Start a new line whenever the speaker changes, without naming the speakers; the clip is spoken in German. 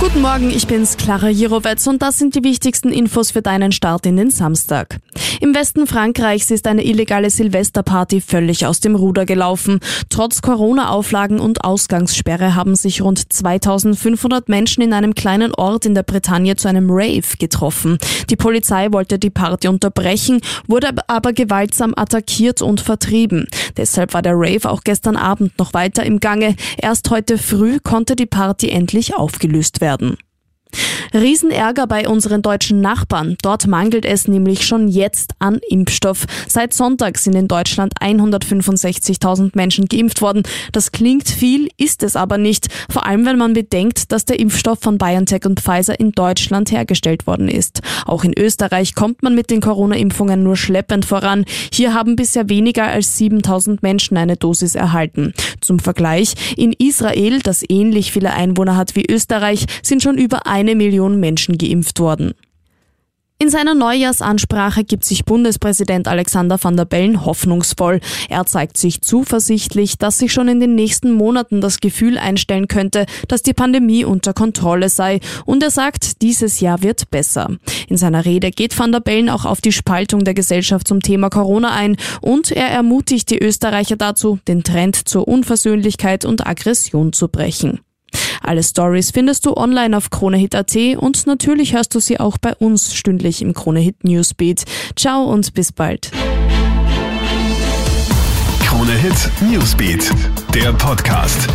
Guten Morgen, ich bin's, Clara Jirovetz und das sind die wichtigsten Infos für deinen Start in den Samstag. Im Westen Frankreichs ist eine illegale Silvesterparty völlig aus dem Ruder gelaufen. Trotz Corona-Auflagen und Ausgangssperre haben sich rund 2500 Menschen in einem kleinen Ort in der Bretagne zu einem Rave getroffen. Die Polizei wollte die Party unterbrechen, wurde aber gewaltsam attackiert und vertrieben. Deshalb war der Rave auch gestern Abend noch weiter im Gange. Erst heute früh konnte die Party endlich aufgelöst werden werden. Riesenärger bei unseren deutschen Nachbarn. Dort mangelt es nämlich schon jetzt an Impfstoff. Seit Sonntag sind in Deutschland 165.000 Menschen geimpft worden. Das klingt viel, ist es aber nicht. Vor allem, wenn man bedenkt, dass der Impfstoff von BioNTech und Pfizer in Deutschland hergestellt worden ist. Auch in Österreich kommt man mit den Corona-Impfungen nur schleppend voran. Hier haben bisher weniger als 7.000 Menschen eine Dosis erhalten. Zum Vergleich, in Israel, das ähnlich viele Einwohner hat wie Österreich, sind schon über eine Million Menschen geimpft worden. In seiner Neujahrsansprache gibt sich Bundespräsident Alexander van der Bellen hoffnungsvoll. Er zeigt sich zuversichtlich, dass sich schon in den nächsten Monaten das Gefühl einstellen könnte, dass die Pandemie unter Kontrolle sei. Und er sagt, dieses Jahr wird besser. In seiner Rede geht van der Bellen auch auf die Spaltung der Gesellschaft zum Thema Corona ein und er ermutigt die Österreicher dazu, den Trend zur Unversöhnlichkeit und Aggression zu brechen. Alle Stories findest du online auf KroneHit.at und natürlich hörst du sie auch bei uns stündlich im KroneHit Newsbeat. Ciao und bis bald.
KroneHit Newsbeat, der Podcast.